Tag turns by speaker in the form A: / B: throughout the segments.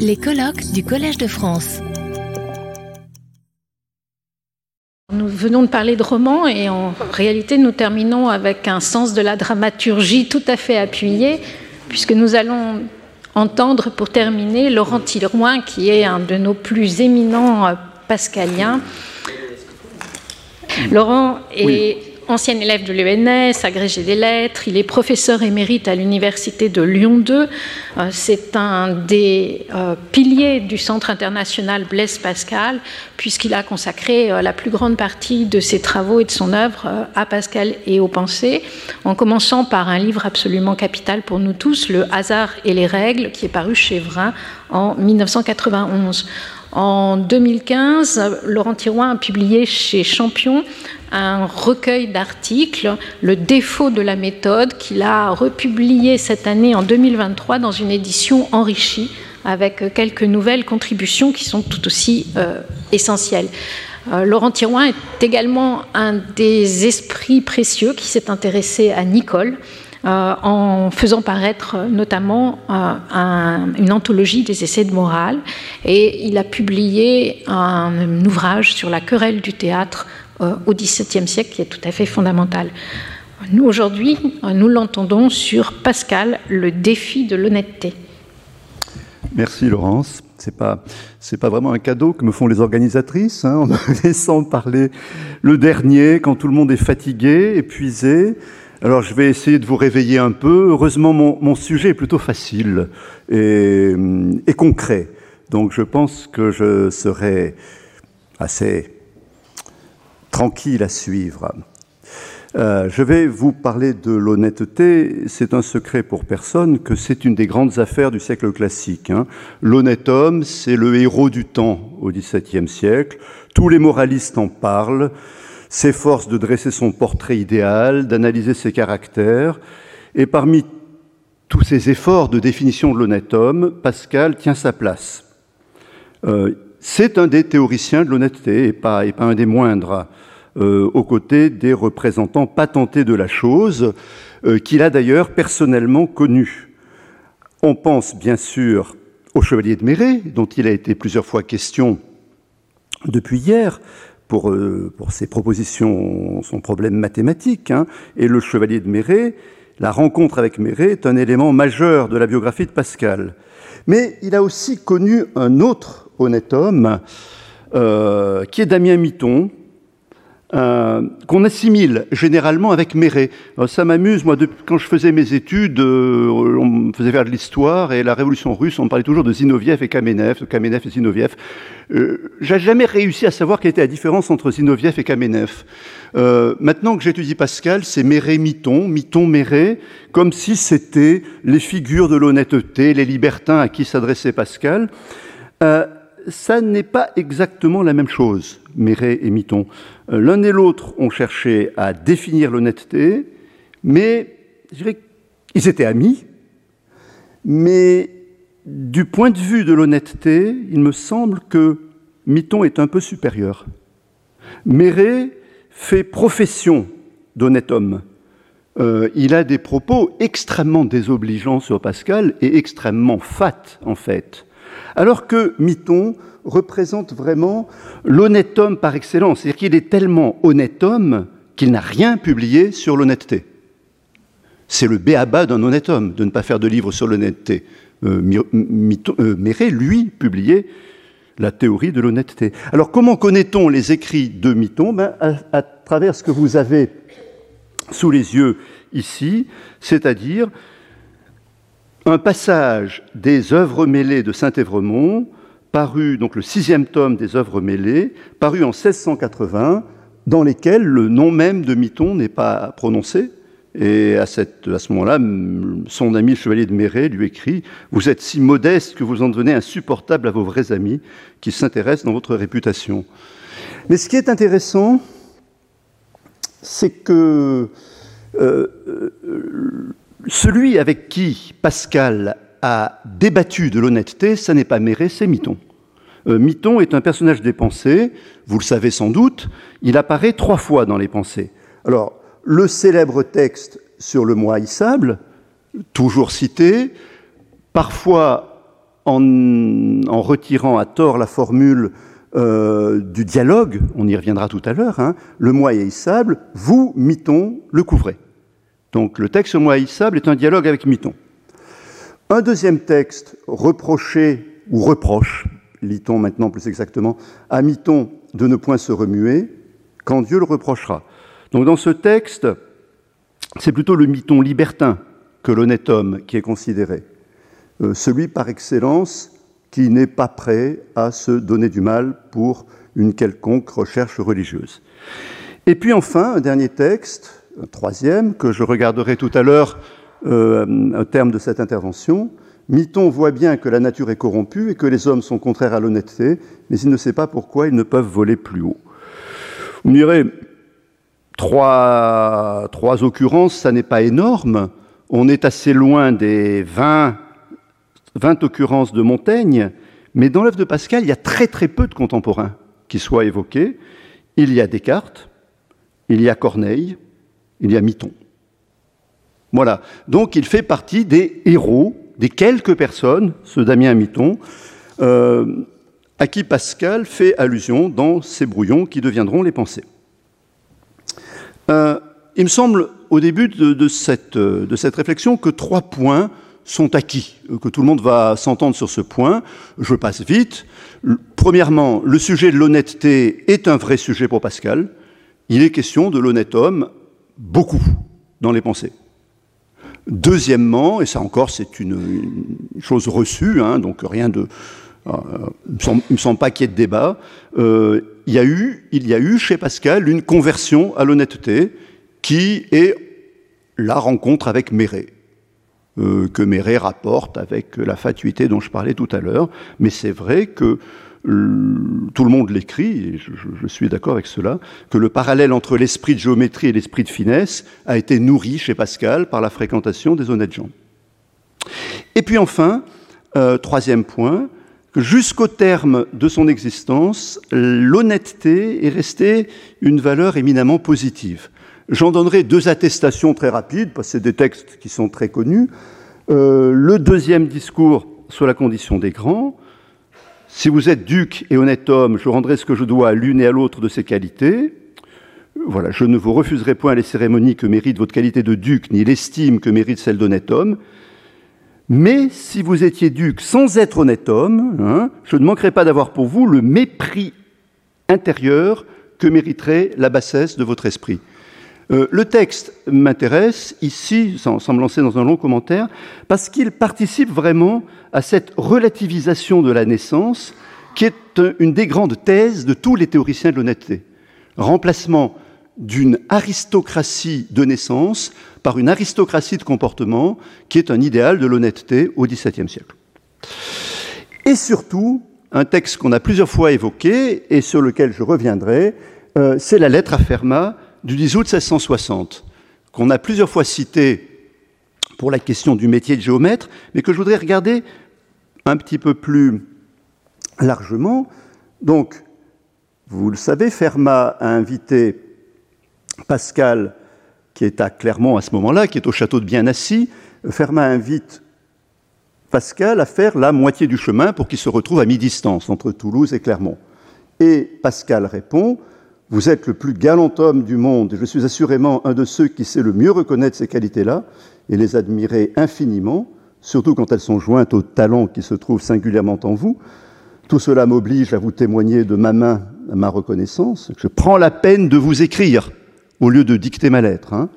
A: Les colloques du Collège de France.
B: Nous venons de parler de romans et en réalité nous terminons avec un sens de la dramaturgie tout à fait appuyé puisque nous allons entendre pour terminer Laurent Tilleroin qui est un de nos plus éminents euh, pascaliens. Laurent est ancien élève de l'ENS, agrégé des lettres, il est professeur émérite à l'université de Lyon 2. Euh, c'est un des euh, piliers du Centre international Blaise Pascal, puisqu'il a consacré euh, la plus grande partie de ses travaux et de son œuvre à Pascal et aux pensées, en commençant par un livre absolument capital pour nous tous, Le hasard et les règles, qui est paru chez Vrin en 1991. En 2015, Laurent Tiroin a publié chez Champion un recueil d'articles, Le défaut de la méthode, qu'il a republié cette année en 2023 dans une édition enrichie avec quelques nouvelles contributions qui sont tout aussi euh, essentielles. Euh, Laurent Tirouin est également un des esprits précieux qui s'est intéressé à Nicole, euh, en faisant paraître notamment une anthologie des essais de morale. Et il a publié un ouvrage sur la querelle du théâtre au XVIIe siècle qui est tout à fait fondamental. Nous, aujourd'hui, nous l'entendons sur Pascal, le défi de l'honnêteté.
C: Merci Laurence. C'est pas pas vraiment un cadeau que me font les organisatrices, hein, en me laissant parler le dernier quand tout le monde est fatigué, épuisé. Alors je vais essayer de vous réveiller un peu. Heureusement, mon, sujet est plutôt facile et, concret. Donc je pense que je serai assez tranquille à suivre. Euh, je vais vous parler de l'honnêteté. C'est un secret pour personne que c'est une des grandes affaires du siècle classique. Hein. L'honnête homme, c'est le héros du temps au XVIIe siècle. Tous les moralistes en parlent, s'efforcent de dresser son portrait idéal, d'analyser ses caractères. Et parmi tous ces efforts de définition de l'honnête homme, Pascal tient sa place. Euh, c'est un des théoriciens de l'honnêteté et pas, et pas un des moindres. Euh, aux côtés des représentants patentés de la chose, euh, qu'il a d'ailleurs personnellement connus. On pense bien sûr au chevalier de Méré, dont il a été plusieurs fois question depuis hier, pour, euh, pour, ses propositions, son problème mathématique. Hein. Et le chevalier de Méré, la rencontre avec Méré est un élément majeur de la biographie de Pascal. Mais il a aussi connu un autre honnête homme, euh, qui est Damien Miton, euh, qu'on assimile généralement avec Méré. ça m'amuse, moi, quand je faisais mes études, euh, on me faisait faire de l'histoire, et la révolution russe, on parlait toujours de Zinoviev et Kamenev, de Kamenev et Zinoviev. Euh, J'ai jamais réussi à savoir quelle était la différence entre Zinoviev et Kamenev. Euh, maintenant que j'étudie Pascal, c'est Méré Miton, Miton Méré, comme si c'était les figures de l'honnêteté, les libertins à qui s'adressait Pascal. Euh, ça n'est pas exactement la même chose, Méret et Miton. Euh, l'un et l'autre ont cherché à définir l'honnêteté, mais je dirais qu'ils étaient amis, mais du point de vue de l'honnêteté, il me semble que Miton est un peu supérieur. Méret fait profession d'honnête homme. Euh, il a des propos extrêmement désobligeants sur Pascal et extrêmement fat, en fait. Alors que Miton représente vraiment l'honnête homme par excellence, c'est-à-dire qu'il est tellement honnête homme qu'il n'a rien publié sur l'honnêteté. C'est le béaba d'un honnête homme de ne pas faire de livre sur l'honnêteté. Euh, euh lui, publiait la théorie de l'honnêteté. Alors comment connaît-on les écrits de Miton ben, à, travers ce que vous avez sous les yeux ici, c'est-à-dire un passage des œuvres mêlées de Saint-Évremont, paru, donc le sixième tome des œuvres mêlées, paru en 1680, dans lesquels le nom même de Miton n'est pas prononcé. Et à, cette, ce moment-là, son ami le chevalier de Méret lui écrit Vous êtes si modeste que vous en devenez insupportable à vos vrais amis qui s'intéressent dans votre réputation. Mais ce qui est intéressant, c'est que euh, euh, celui avec qui Pascal a débattu de l'honnêteté, ça n'est pas Méré, c'est Miton. Euh, Miton est un personnage des pensées, vous le savez sans doute, il apparaît trois fois dans les pensées. Alors, le célèbre texte sur le moi haïssable, toujours cité, parfois en, retirant à tort la formule euh, du dialogue, on y reviendra tout à l'heure, hein, le moi vous, Miton, le couvrez. Donc le texte moi est un dialogue avec Miton. Un deuxième texte, reproché ou reproche, lit-on maintenant plus exactement, à Miton de ne point se remuer, quand Dieu le reprochera. Donc dans ce texte, c'est plutôt le Miton libertin que l'honnête homme qui est considéré, euh, celui par excellence qui n'est pas prêt à se donner du mal pour une quelconque recherche religieuse. Et puis enfin, un dernier texte, un troisième, que je regarderai tout à l'heure euh, au terme de cette intervention. Miton voit bien que la nature est corrompue et que les hommes sont contraires à l'honnêteté, mais il ne sait pas pourquoi ils ne peuvent voler plus haut. Vous me direz, trois, trois occurrences, ça n'est pas énorme. On est assez loin des 20 20 occurrences de Montaigne, mais dans l'œuvre de Pascal, il y a très très peu de contemporains qui soient évoqués. Il y a Descartes, il y a Corneille, il y a Miton. Voilà. Donc il fait partie des héros, des quelques personnes, ce Damien Miton, euh, à qui Pascal fait allusion dans ses brouillons qui deviendront les pensées. Euh, il me semble, au début cette, de cette réflexion, que trois points sont acquis, que tout le monde va s'entendre sur ce point. Je passe vite. Premièrement, le sujet de l'honnêteté est un vrai sujet pour Pascal. Il est question de l'honnête homme beaucoup dans les pensées. Deuxièmement, et ça encore c'est une, chose reçue, hein, donc rien de... Euh, il ne me semble pas qu'il y ait de débat. Euh, il, y a eu, il y a eu chez Pascal une conversion à l'honnêteté qui est la rencontre avec Méré. Euh, que Méret rapporte avec la fatuité dont je parlais tout à l'heure. Mais c'est vrai que tout le monde l'écrit, et je, je, suis d'accord avec cela, que le parallèle entre l'esprit de géométrie et l'esprit de finesse a été nourri chez Pascal par la fréquentation des honnêtes gens. Et puis enfin, euh, troisième point, que jusqu'au terme de son existence, l'honnêteté est restée une valeur éminemment positive. J'en donnerai deux attestations très rapides, parce que c'est des textes qui sont très connus. Euh, le deuxième discours sur la condition des grands. Si vous êtes duc et honnête homme, je rendrai ce que je dois à l'une et à l'autre de ces qualités. Voilà, je ne vous refuserai point les cérémonies que mérite votre qualité de duc, ni l'estime que mérite celle d'honnête homme. Mais si vous étiez duc sans être honnête homme, hein, je ne manquerai pas d'avoir pour vous le mépris intérieur que mériterait la bassesse de votre esprit. Euh, le texte m'intéresse ici, sans, me lancer dans un long commentaire, parce qu'il participe vraiment à cette relativisation de la naissance qui est une des grandes thèses de tous les théoriciens de l'honnêteté. Remplacement d'une aristocratie de naissance par une aristocratie de comportement qui est un idéal de l'honnêteté au XVIIe siècle. Et surtout, un texte qu'on a plusieurs fois évoqué et sur lequel je reviendrai, euh, c'est la lettre à Fermat du 10 août 1660, qu'on a plusieurs fois cité pour la question du métier de géomètre, mais que je voudrais regarder un petit peu plus largement. Donc, vous le savez, Fermat a invité Pascal, qui est à Clermont à ce moment-là, qui est au château de Bien-Assis. Fermat invite Pascal à faire la moitié du chemin pour qu'il se retrouve à mi-distance entre Toulouse et Clermont. Et Pascal répond vous êtes le plus galant homme du monde, et je suis assurément un de ceux qui sait le mieux reconnaître ces qualités-là et les admirer infiniment, surtout quand elles sont jointes au talent qui se trouve singulièrement en vous. Tout cela m'oblige à vous témoigner de ma main ma reconnaissance. Je prends la peine de vous écrire au lieu de dicter ma lettre, hein,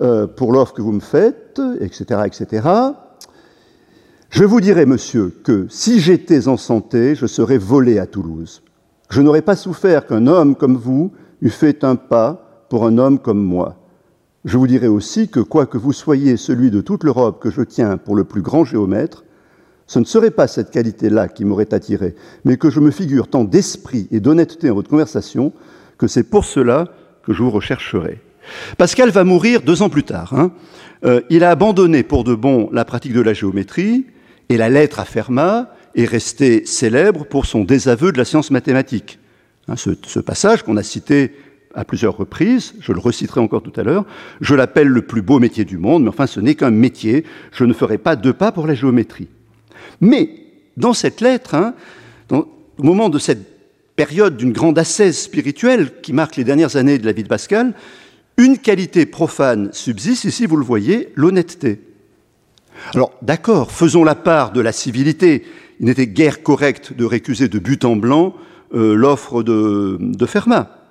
C: euh, pour l'offre que vous me faites, etc., etc. Je vous dirai, monsieur, que si j'étais en santé, je serais volé à Toulouse. Je n'aurais pas souffert qu'un homme comme vous eût fait un pas pour un homme comme moi. Je vous dirai aussi que, quoique vous soyez celui de toute l'Europe que je tiens pour le plus grand géomètre, ce ne serait pas cette qualité-là qui m'aurait attiré, mais que je me figure tant d'esprit et d'honnêteté en votre conversation que c'est pour cela que je vous rechercherai. Pascal va mourir deux ans plus tard. Hein. Euh, il a abandonné pour de bon la pratique de la géométrie et la lettre à Fermat est resté célèbre pour son désaveu de la science mathématique. Hein, ce, passage qu'on a cité à plusieurs reprises, je le reciterai encore tout à l'heure, je l'appelle le plus beau métier du monde, mais enfin ce n'est qu'un métier, je ne ferai pas deux pas pour la géométrie. Mais dans cette lettre, hein, au moment de cette période d'une grande ascèse spirituelle qui marque les dernières années de la vie de Pascal, une qualité profane subsiste, ici vous le voyez, l'honnêteté. Alors d'accord, faisons la part de la civilité. Il n'était guère correct de récuser de but en blanc euh, l'offre de, de Fermat,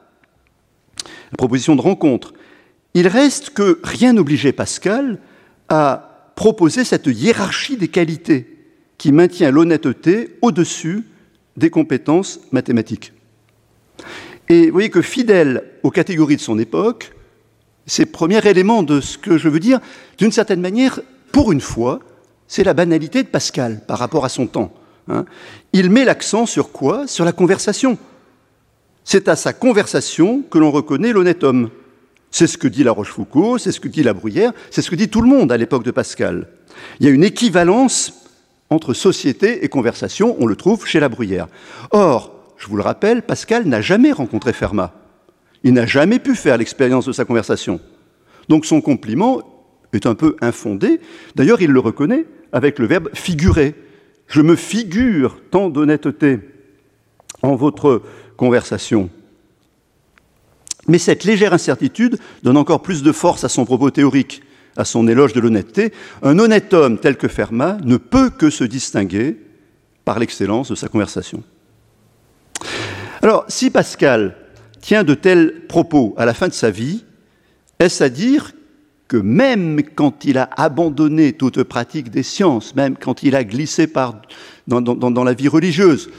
C: la proposition de rencontre. Il reste que rien n'obligeait Pascal à proposer cette hiérarchie des qualités qui maintient l'honnêteté au-dessus des compétences mathématiques. Et vous voyez que fidèle aux catégories de son époque, c'est le premier élément de ce que je veux dire, d'une certaine manière, pour une fois, c'est la banalité de Pascal par rapport à son temps. Hein. Il met l'accent sur quoi? Sur la conversation. C'est à sa conversation que l'on reconnaît l'honnête homme. C'est ce que dit La Rochefoucauld, c'est ce que dit La Bruyère, c'est ce que dit tout le monde à l'époque de Pascal. Il y a une équivalence entre société et conversation, on le trouve chez La Bruyère. Or, je vous le rappelle, Pascal n'a jamais rencontré Fermat. Il n'a jamais pu faire l'expérience de sa conversation. Donc son compliment est un peu infondé. D'ailleurs, il le reconnaît avec le verbe figurer. Je me figure tant d'honnêteté en votre conversation. Mais cette légère incertitude donne encore plus de force à son propos théorique, à son éloge de l'honnêteté. Un honnête homme tel que Fermat ne peut que se distinguer par l'excellence de sa conversation. Alors, si Pascal tient de tels propos à la fin de sa vie, est-ce à dire que même quand il a abandonné toute pratique des sciences, même quand il a glissé dans la vie religieuse,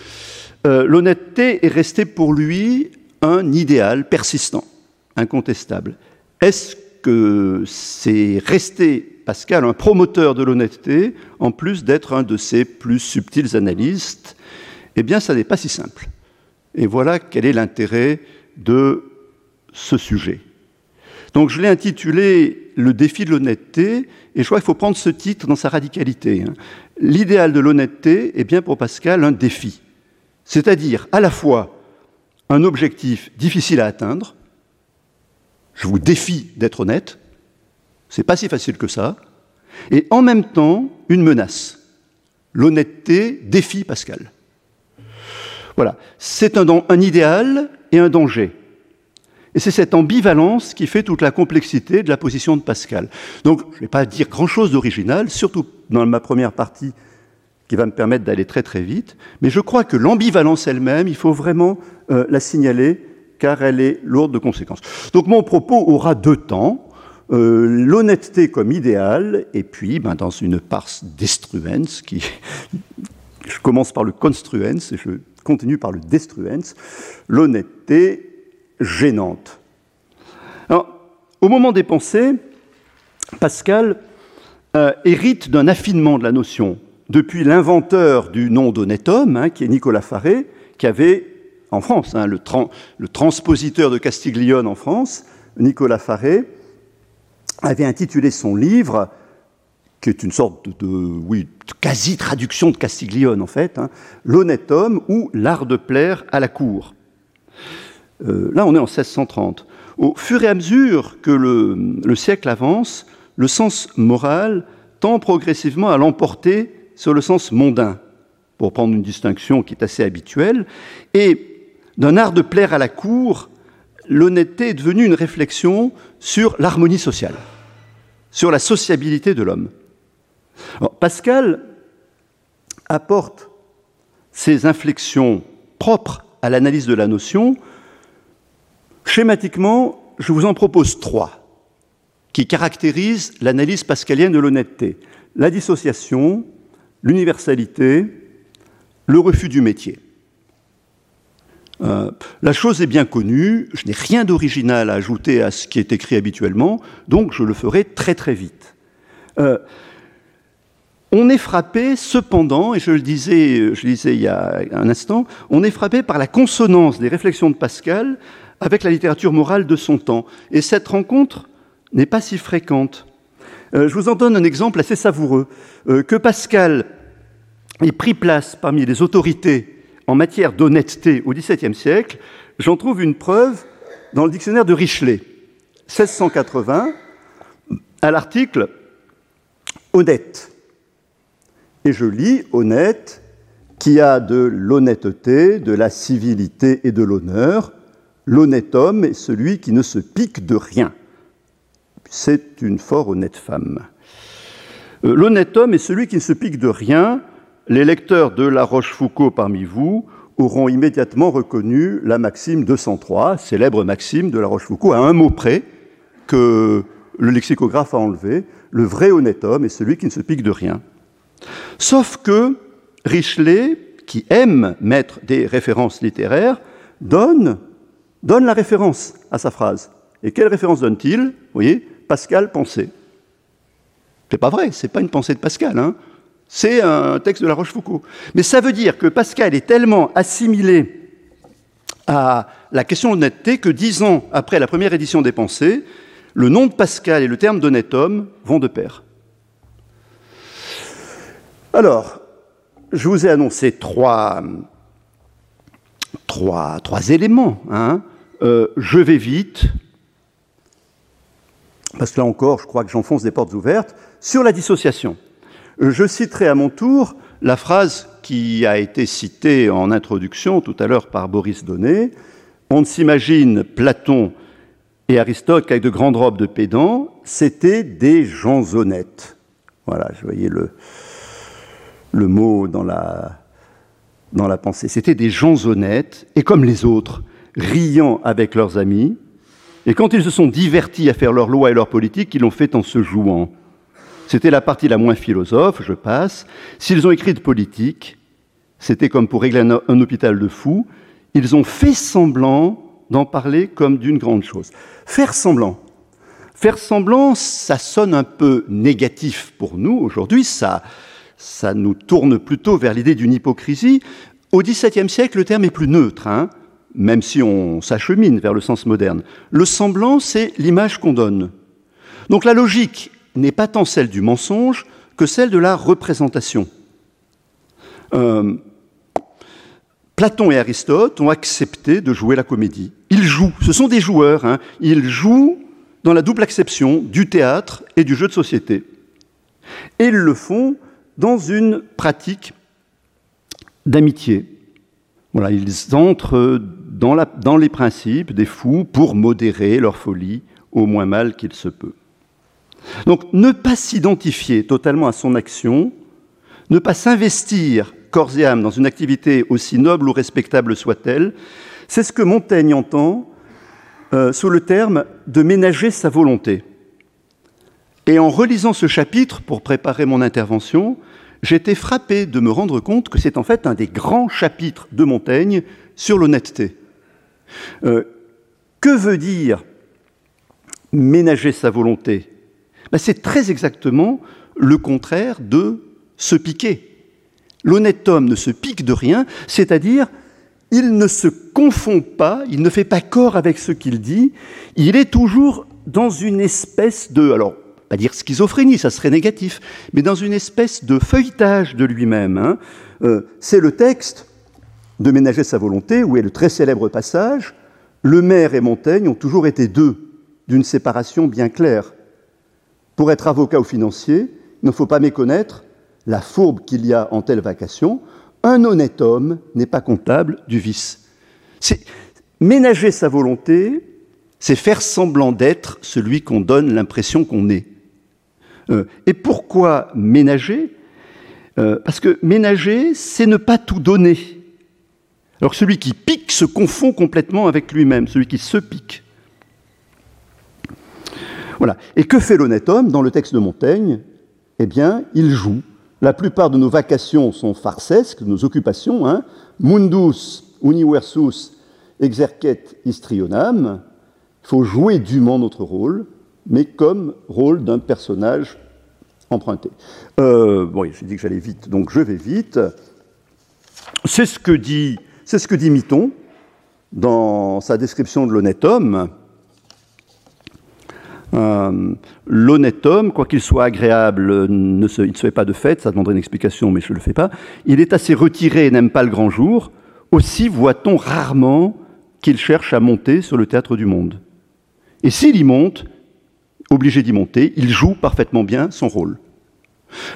C: euh, l'honnêteté est restée pour lui un idéal persistant, incontestable. Est-ce que c'est resté, Pascal, un promoteur de l'honnêteté, en plus d'être un de ses plus subtils analystes? Eh bien, ça n'est pas si simple. Et voilà quel est l'intérêt de ce sujet. Donc je l'ai intitulé Le défi de l'honnêteté, et je crois qu'il faut prendre ce titre dans sa radicalité. Hein. L'idéal de l'honnêteté est bien pour Pascal un défi, c'est-à-dire à la fois un objectif difficile à atteindre, je vous défie d'être honnête, c'est pas si facile que ça, et en même temps une menace. L'honnêteté défie Pascal. Voilà, c'est un, un idéal et un danger. Et c'est cette ambivalence qui fait toute la complexité de la position de Pascal. Donc, je ne vais pas dire grand-chose d'original, surtout dans ma première partie qui va me permettre d'aller très très vite, mais je crois que l'ambivalence elle-même, il faut vraiment euh, la signaler, car elle est lourde de conséquences. Donc mon propos aura deux temps, euh, l'honnêteté comme idéal, et puis ben, dans une parse destruens, je commence par le construens et je continue par le destruens, l'honnêteté gênante. Au moment des pensées, Pascal euh, hérite d'un affinement de la notion depuis l'inventeur du nom d'honnête homme, hein, qui est Nicolas Faré, qui avait en France, hein, le, tra le, transpositeur de Castiglione en France, Nicolas Faré, avait intitulé son livre, qui est une sorte de, quasi-traduction de Castiglione en fait, hein, L'honnête homme ou l'art de plaire à la cour. Euh, là, on est en 1630. Au fur et à mesure que le, le siècle avance, le sens moral tend progressivement à l'emporter sur le sens mondain, pour prendre une distinction qui est assez habituelle, et d'un art de plaire à la cour, l'honnêteté est devenue une réflexion sur l'harmonie sociale, sur la sociabilité de l'homme. Pascal apporte ces inflexions propres à l'analyse de la notion. Schématiquement, je vous en propose trois qui caractérisent l'analyse pascalienne de l'honnêteté. La dissociation, l'universalité, le refus du métier. Euh, la chose est bien connue, je n'ai rien d'original à ajouter à ce qui est écrit habituellement, donc je le ferai très très vite. Euh, on est frappé cependant, et je le disais, je le disais il y a un instant, on est frappé par la consonance des réflexions de Pascal avec la littérature morale de son temps. Et cette rencontre n'est pas si fréquente. Euh, je vous en donne un exemple assez savoureux. Euh, que Pascal ait pris place parmi les autorités en matière d'honnêteté au XVIIe siècle, j'en trouve une preuve dans le dictionnaire de Richelet, 1680, à l'article honnête. Et je lis honnête, qui a de l'honnêteté, de la civilité et de l'honneur. L'honnête homme est celui qui ne se pique de rien. C'est une fort honnête femme. Euh, l'honnête homme est celui qui ne se pique de rien. Les lecteurs de La Rochefoucauld parmi vous auront immédiatement reconnu la maxime 203, célèbre maxime de La Rochefoucauld, à un mot près que le lexicographe a enlevé. Le vrai honnête homme est celui qui ne se pique de rien. Sauf que Richelet, qui aime mettre des références littéraires, donne, donne la référence à sa phrase. Et quelle référence donne-t-il? Vous voyez, Pascal pensée. C'est pas vrai, c'est pas une pensée de Pascal, hein. c'est un texte de La Rochefoucauld. Mais ça veut dire que Pascal est tellement assimilé à la question d'honnêteté que dix ans après la première édition des Pensées, le nom de Pascal et le terme d'honnête homme vont de pair. Alors, je vous ai annoncé trois, trois, trois éléments. Hein. Euh, je vais vite, parce que là encore, je crois que j'enfonce des portes ouvertes, sur la dissociation. Je citerai à mon tour la phrase qui a été citée en introduction tout à l'heure par Boris Donnet. On ne s'imagine Platon et Aristote qu'avec de grandes robes de pédants, c'était des gens honnêtes. Voilà, je voyais le, le mot dans la, dans la pensée. C'était des gens honnêtes, et comme les autres, riant avec leurs amis, et quand ils se sont divertis à faire leurs lois et leurs politiques, ils l'ont fait en se jouant. C'était la partie la moins philosophe, je passe. S'ils ont écrit de politique, c'était comme pour régler un, hôpital de fous, ils ont fait semblant d'en parler comme d'une grande chose. Faire semblant. Faire semblant, ça sonne un peu négatif pour nous aujourd'hui, ça, ça nous tourne plutôt vers l'idée d'une hypocrisie. Au XVIIe siècle, le terme est plus neutre, hein, même si on s'achemine vers le sens moderne. Le semblant, c'est l'image qu'on donne. Donc la logique n'est pas tant celle du mensonge que celle de la représentation. Euh, Platon et Aristote ont accepté de jouer la comédie. Ils jouent, ce sont des joueurs, hein. ils jouent dans la double acception du théâtre et du jeu de société. Et ils le font dans une pratique d'amitié. Voilà, ils entrent dans, les principes des fous pour modérer leur folie au moins mal qu'il se peut. Donc ne pas s'identifier totalement à son action, ne pas s'investir corps et âme dans une activité aussi noble ou respectable soit-elle, c'est ce que Montaigne entend euh, sous le terme de ménager sa volonté. Et en relisant ce chapitre pour préparer mon intervention, j'étais frappé de me rendre compte que c'est en fait un des grands chapitres de Montaigne sur l'honnêteté. Euh, que veut dire ménager sa volonté? Ben, C'est très exactement le contraire de se piquer. L'honnête homme ne se pique de rien, c'est-à-dire il ne se confond pas, il ne fait pas corps avec ce qu'il dit, il est toujours dans une espèce de, alors pas dire schizophrénie, ça serait négatif, mais dans une espèce de feuilletage de lui-même. Hein. Euh, c'est le texte de Ménager sa volonté, où est le très célèbre passage Le maire et Montaigne ont toujours été deux, d'une séparation bien claire. Pour être avocat ou financier, il ne faut pas méconnaître la fourbe qu'il y a en telle vacation. Un honnête homme n'est pas comptable du vice. Ménager sa volonté, c'est faire semblant d'être celui qu'on donne l'impression qu'on est. Euh, et pourquoi ménager? Euh, Parce que ménager, c'est ne pas tout donner. Alors celui qui pique se confond complètement avec lui-même, celui qui se pique. Voilà. Et que fait l'honnête homme dans le texte de Montaigne? Eh bien, il joue. La plupart de nos vacations sont farcesques, nos occupations. Hein. Mundus universus exercet histrionam. Il faut jouer dûment notre rôle mais comme rôle d'un personnage emprunté. Euh, bon, j'ai dit que j'allais vite, donc je vais vite. C'est ce que dit, c'est ce que dit Miton dans sa description de l'honnête homme. Euh, l'honnête homme, quoi qu'il soit agréable, ne se, il ne se fait pas de fête, ça demanderait une explication, mais je ne le fais pas. Il est assez retiré et n'aime pas le grand jour. Aussi voit-on rarement qu'il cherche à monter sur le théâtre du monde. Et s'il y monte, obligé d'y monter, il joue parfaitement bien son rôle.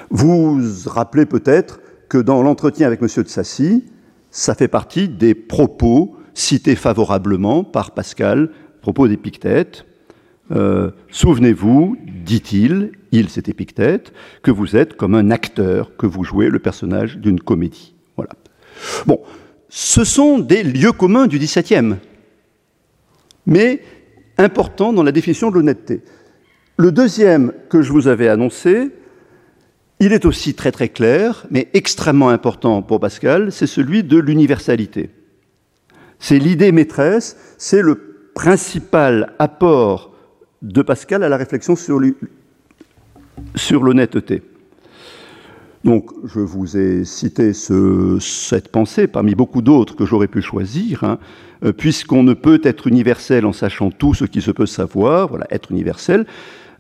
C: Vous vous rappelez peut-être que dans l'entretien avec M. de Sassy, ça fait partie des propos cités favorablement par Pascal, propos d'Épictète. Euh, souvenez-vous, dit-il, il c'est Épictète, que vous êtes comme un acteur, que vous jouez le personnage d'une comédie. Voilà. Bon, ce sont des lieux communs du XVIIe, mais importants dans la définition de l'honnêteté. Le deuxième que je vous avais annoncé, il est aussi très très clair, mais extrêmement important pour Pascal, c'est celui de l'universalité. C'est l'idée maîtresse, c'est le principal apport de Pascal à la réflexion sur l'honnêteté. Donc, je vous ai cité cette pensée parmi beaucoup d'autres que j'aurais pu choisir, hein, euh, puisqu'on ne peut être universel en sachant tout ce qui se peut savoir, voilà, être universel.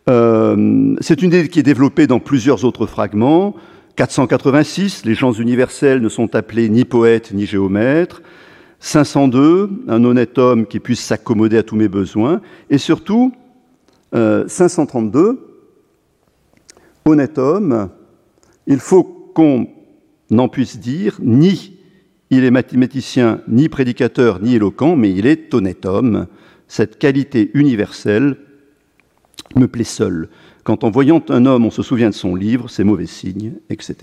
C: Euh, c'est une idée qui est développée dans plusieurs autres fragments. 486, les gens universels ne sont appelés ni poètes ni géomètres. 502, un honnête homme qui puisse s'accommoder à tous mes besoins. Et surtout, 532, euh, honnête homme, il faut qu'on n'en puisse dire ni il est mathématicien, ni prédicateur, ni éloquent, mais il est honnête homme. Cette qualité universelle me plaît seul. Quand en voyant un homme, on se souvient de son livre, c'est mauvais signe, etc.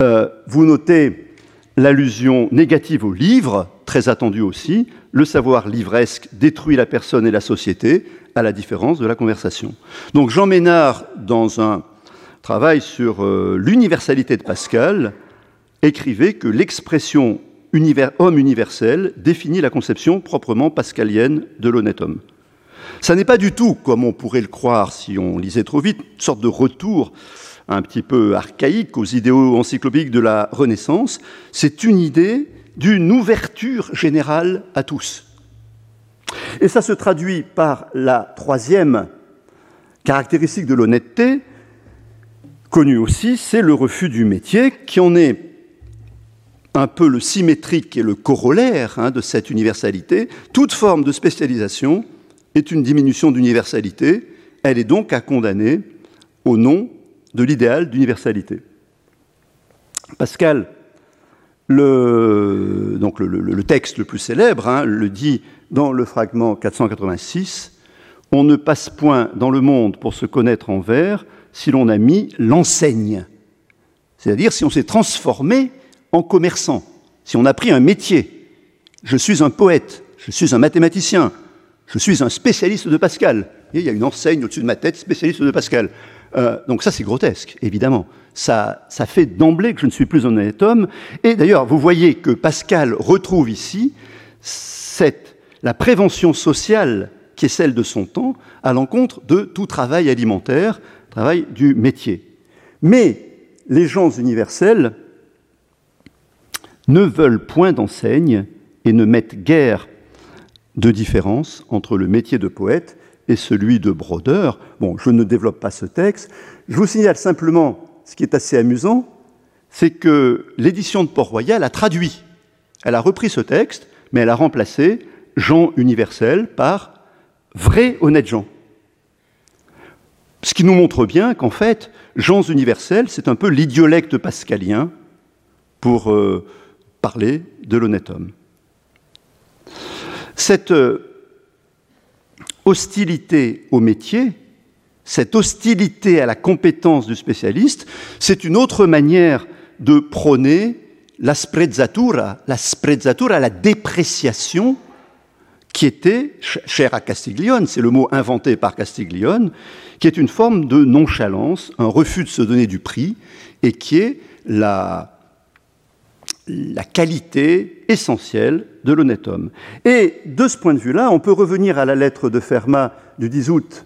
C: Euh, vous notez l'allusion négative au livre, très attendue aussi. Le savoir livresque détruit la personne et la société, à la différence de la conversation. Donc Jean Ménard, dans un travail sur euh, l'universalité de Pascal, écrivait que l'expression homme universel définit la conception proprement pascalienne de l'honnête homme. Ça n'est pas du tout, comme on pourrait le croire si on lisait trop vite, une sorte de retour un petit peu archaïque aux idéaux encyclopédiques de la Renaissance. C'est une idée d'une ouverture générale à tous. Et ça se traduit par la troisième caractéristique de l'honnêteté, connue aussi, c'est le refus du métier, qui en est un peu le symétrique et le corollaire hein, de cette universalité. Toute forme de spécialisation est une diminution d'universalité. Elle est donc à condamner au nom de l'idéal d'universalité. Pascal, le, donc le, texte le plus célèbre, hein, le dit dans le fragment 486, On ne passe point dans le monde pour se connaître en vers si l'on a mis l'enseigne, c'est-à-dire si on s'est transformé en commerçant, si on a pris un métier. Je suis un poète, je suis un mathématicien, je suis un spécialiste de Pascal. il y a une enseigne au-dessus de ma tête, spécialiste de Pascal. Euh, donc ça, c'est grotesque, évidemment. Ça, ça fait d'emblée que je ne suis plus un honnête homme. Et d'ailleurs, vous voyez que Pascal retrouve ici cette, la prévention sociale qui est celle de son temps à l'encontre de tout travail alimentaire, travail du métier. Mais les gens universels ne veulent point d'enseigne et ne mettent guère de différence entre le métier de poète et celui de brodeur. Bon, je ne développe pas ce texte. Je vous signale simplement ce qui est assez amusant, c'est que l'édition de Port-Royal a traduit. Elle a repris ce texte, mais elle a remplacé Jean universel par vrai honnête Jean. Ce qui nous montre bien qu'en fait, Jean universel, c'est un peu l'idiolecte pascalien pour euh, parler de l'honnête homme. Cette euh, hostilité au métier, cette hostilité à la compétence du spécialiste, c'est une autre manière de prôner la sprezzatura, la sprezzatura, la dépréciation qui était chère à Castiglione, c'est le mot inventé par Castiglione, qui est une forme de nonchalance, un refus de se donner du prix, et qui est la, la qualité essentielle de l'honnête homme. Et de ce point de vue-là, on peut revenir à la lettre de Fermat du 10 août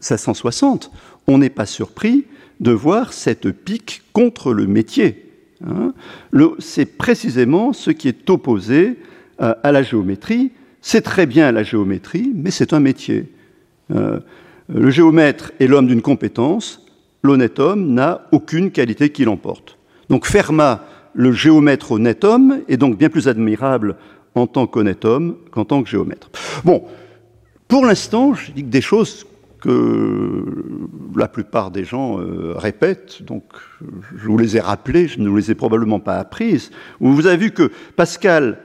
C: 1660. On n'est pas surpris de voir cette pique contre le métier. Hein. C'est précisément ce qui est opposé euh, à la géométrie. C'est très bien la géométrie, mais c'est un métier. Euh, le géomètre est l'homme d'une compétence, l'honnête homme n'a aucune qualité qui l'emporte. Donc Fermat le géomètre honnête homme est donc bien plus admirable en tant qu'honnête homme qu'en tant que géomètre. Bon, pour l'instant, je dis que des choses que la plupart des gens euh, répètent, donc je vous les ai rappelées, je ne vous les ai probablement pas apprises, vous avez vu que Pascal,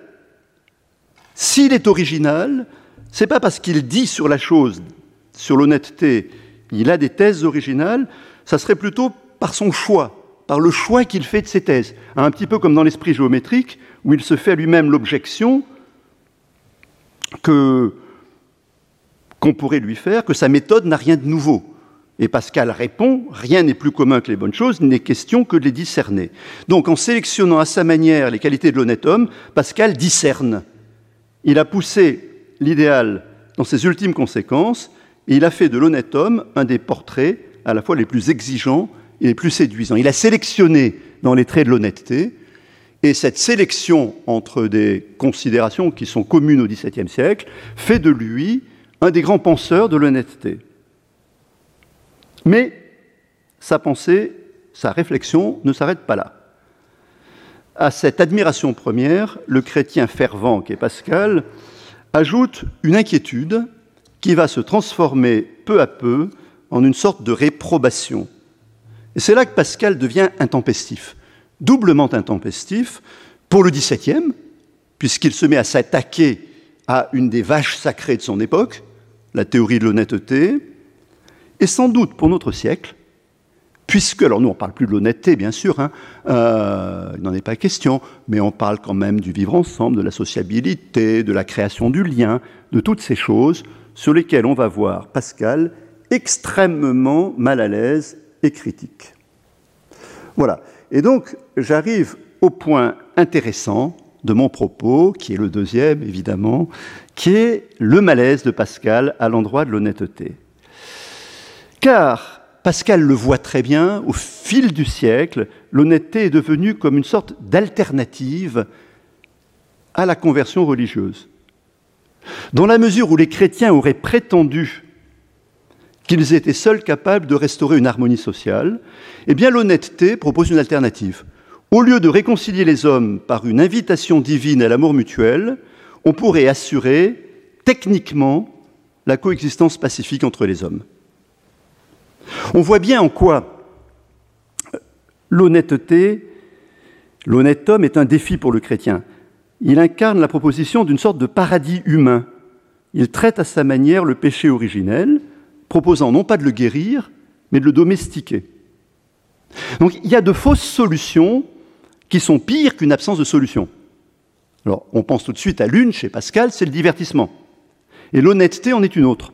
C: s'il est original, c'est pas parce qu'il dit sur la chose, sur l'honnêteté, il a des thèses originales, ça serait plutôt par son choix, par le choix qu'il fait de ses thèses. Un petit peu comme dans l'esprit géométrique, où il se fait lui-même l'objection qu'on pourrait lui faire, que sa méthode n'a rien de nouveau. Et Pascal répond, rien n'est plus commun que les bonnes choses, il n'est question que de les discerner. Donc en sélectionnant à sa manière les qualités de l'honnête homme, Pascal discerne. Il a poussé l'idéal dans ses ultimes conséquences, et il a fait de l'honnête homme un des portraits à la fois les plus exigeants et les plus séduisants. Il a sélectionné dans les traits de l'honnêteté, et cette sélection entre des considérations qui sont communes au XVIIe siècle fait de lui un des grands penseurs de l'honnêteté. Mais sa pensée, sa réflexion ne s'arrête pas là. À cette admiration première, le chrétien fervent qu'est Pascal ajoute une inquiétude qui va se transformer peu à peu en une sorte de réprobation. Et c'est là que Pascal devient intempestif, doublement intempestif pour le XVIIe, puisqu'il se met à s'attaquer à une des vaches sacrées de son époque, la théorie de l'honnêteté, et sans doute pour notre siècle, puisque, alors nous on ne parle plus de l'honnêteté bien sûr, hein, euh, il n'en est pas question, mais on parle quand même du vivre ensemble, de la sociabilité, de la création du lien, de toutes ces choses sur lesquelles on va voir Pascal extrêmement mal à l'aise et critique. Voilà. Et donc j'arrive au point intéressant de mon propos, qui est le deuxième évidemment, qui est le malaise de Pascal à l'endroit de l'honnêteté. Car Pascal le voit très bien, au fil du siècle, l'honnêteté est devenue comme une sorte d'alternative à la conversion religieuse. Dans la mesure où les chrétiens auraient prétendu qu'ils étaient seuls capables de restaurer une harmonie sociale, eh bien l'honnêteté propose une alternative. Au lieu de réconcilier les hommes par une invitation divine à l'amour mutuel, on pourrait assurer techniquement la coexistence pacifique entre les hommes. On voit bien en quoi l'honnêteté, l'honnête homme est un défi pour le chrétien. Il incarne la proposition d'une sorte de paradis humain. Il traite à sa manière le péché originel, proposant non pas de le guérir, mais de le domestiquer. Donc il y a de fausses solutions qui sont pires qu'une absence de solution. Alors, on pense tout de suite à l'une chez Pascal, c'est le divertissement. Et l'honnêteté en est une autre.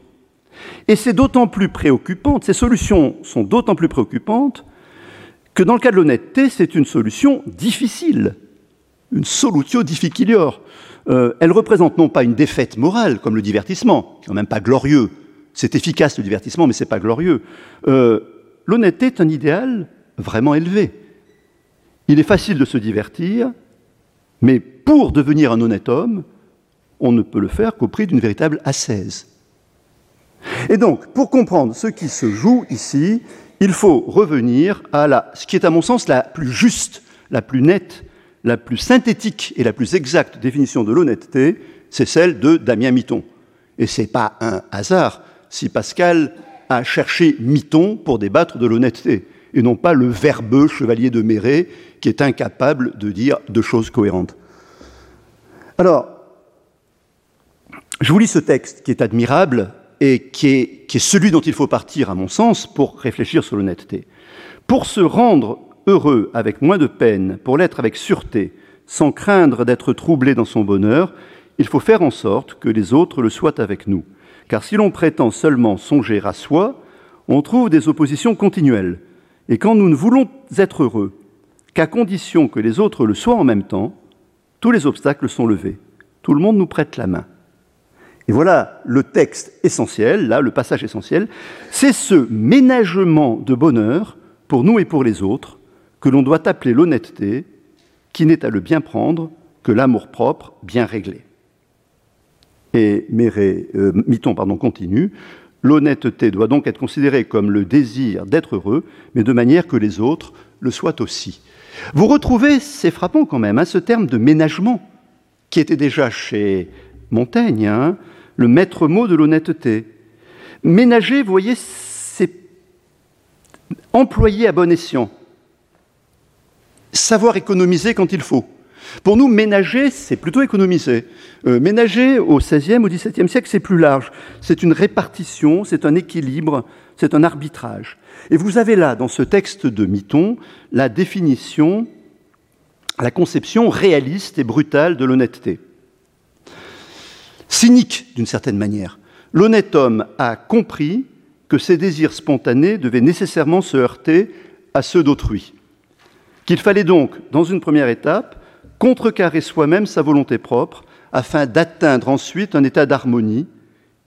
C: Et c'est d'autant plus préoccupante, ces solutions sont d'autant plus préoccupantes que dans le cas de l'honnêteté, c'est une solution difficile, une solutio difficilior. Euh, elle représente non pas une défaite morale comme le divertissement, qui n'est même pas glorieux, c'est efficace le divertissement, mais ce n'est pas glorieux. Euh, l'honnêteté est un idéal vraiment élevé. Il est facile de se divertir, mais pour devenir un honnête homme, on ne peut le faire qu'au prix d'une véritable ascèse. Et donc, pour comprendre ce qui se joue ici, il faut revenir à la, ce qui est à mon sens la plus juste, la plus nette, la plus synthétique et la plus exacte définition de l'honnêteté, c'est celle de Damien Miton. Et ce n'est pas un hasard si Pascal a cherché Miton pour débattre de l'honnêteté et non pas le verbeux chevalier de Méré qui est incapable de dire deux choses cohérentes. Alors, je vous lis ce texte qui est admirable et qui est, qui est celui dont il faut partir, à mon sens, pour réfléchir sur l'honnêteté. Pour se rendre heureux avec moins de peine, pour l'être avec sûreté, sans craindre d'être troublé dans son bonheur, il faut faire en sorte que les autres le soient avec nous. Car si l'on prétend seulement songer à soi, on trouve des oppositions continuelles. Et quand nous ne voulons être heureux qu'à condition que les autres le soient en même temps, tous les obstacles sont levés. Tout le monde nous prête la main. Et voilà le texte essentiel, là, le passage essentiel, c'est ce ménagement de bonheur pour nous et pour les autres que l'on doit appeler l'honnêteté, qui n'est à le bien prendre que l'amour-propre bien réglé. Et Méré, euh, Miton pardon, continue. L'honnêteté doit donc être considérée comme le désir d'être heureux, mais de manière que les autres le soient aussi. Vous retrouvez, c'est frappant quand même, hein, ce terme de ménagement, qui était déjà chez Montaigne, hein, le maître mot de l'honnêteté. Ménager, vous voyez, c'est employer à bon escient. Savoir économiser quand il faut. Pour nous, ménager, c'est plutôt économiser. Euh, ménager au XVIe, au XVIIe siècle, c'est plus large. C'est une répartition, c'est un équilibre, c'est un arbitrage. Et vous avez là, dans ce texte de Miton, la définition, la conception réaliste et brutale de l'honnêteté. Cynique, d'une certaine manière. L'honnête homme a compris que ses désirs spontanés devaient nécessairement se heurter à ceux d'autrui. Qu'il fallait donc, dans une première étape, contrecarrer soi-même sa volonté propre afin d'atteindre ensuite un état d'harmonie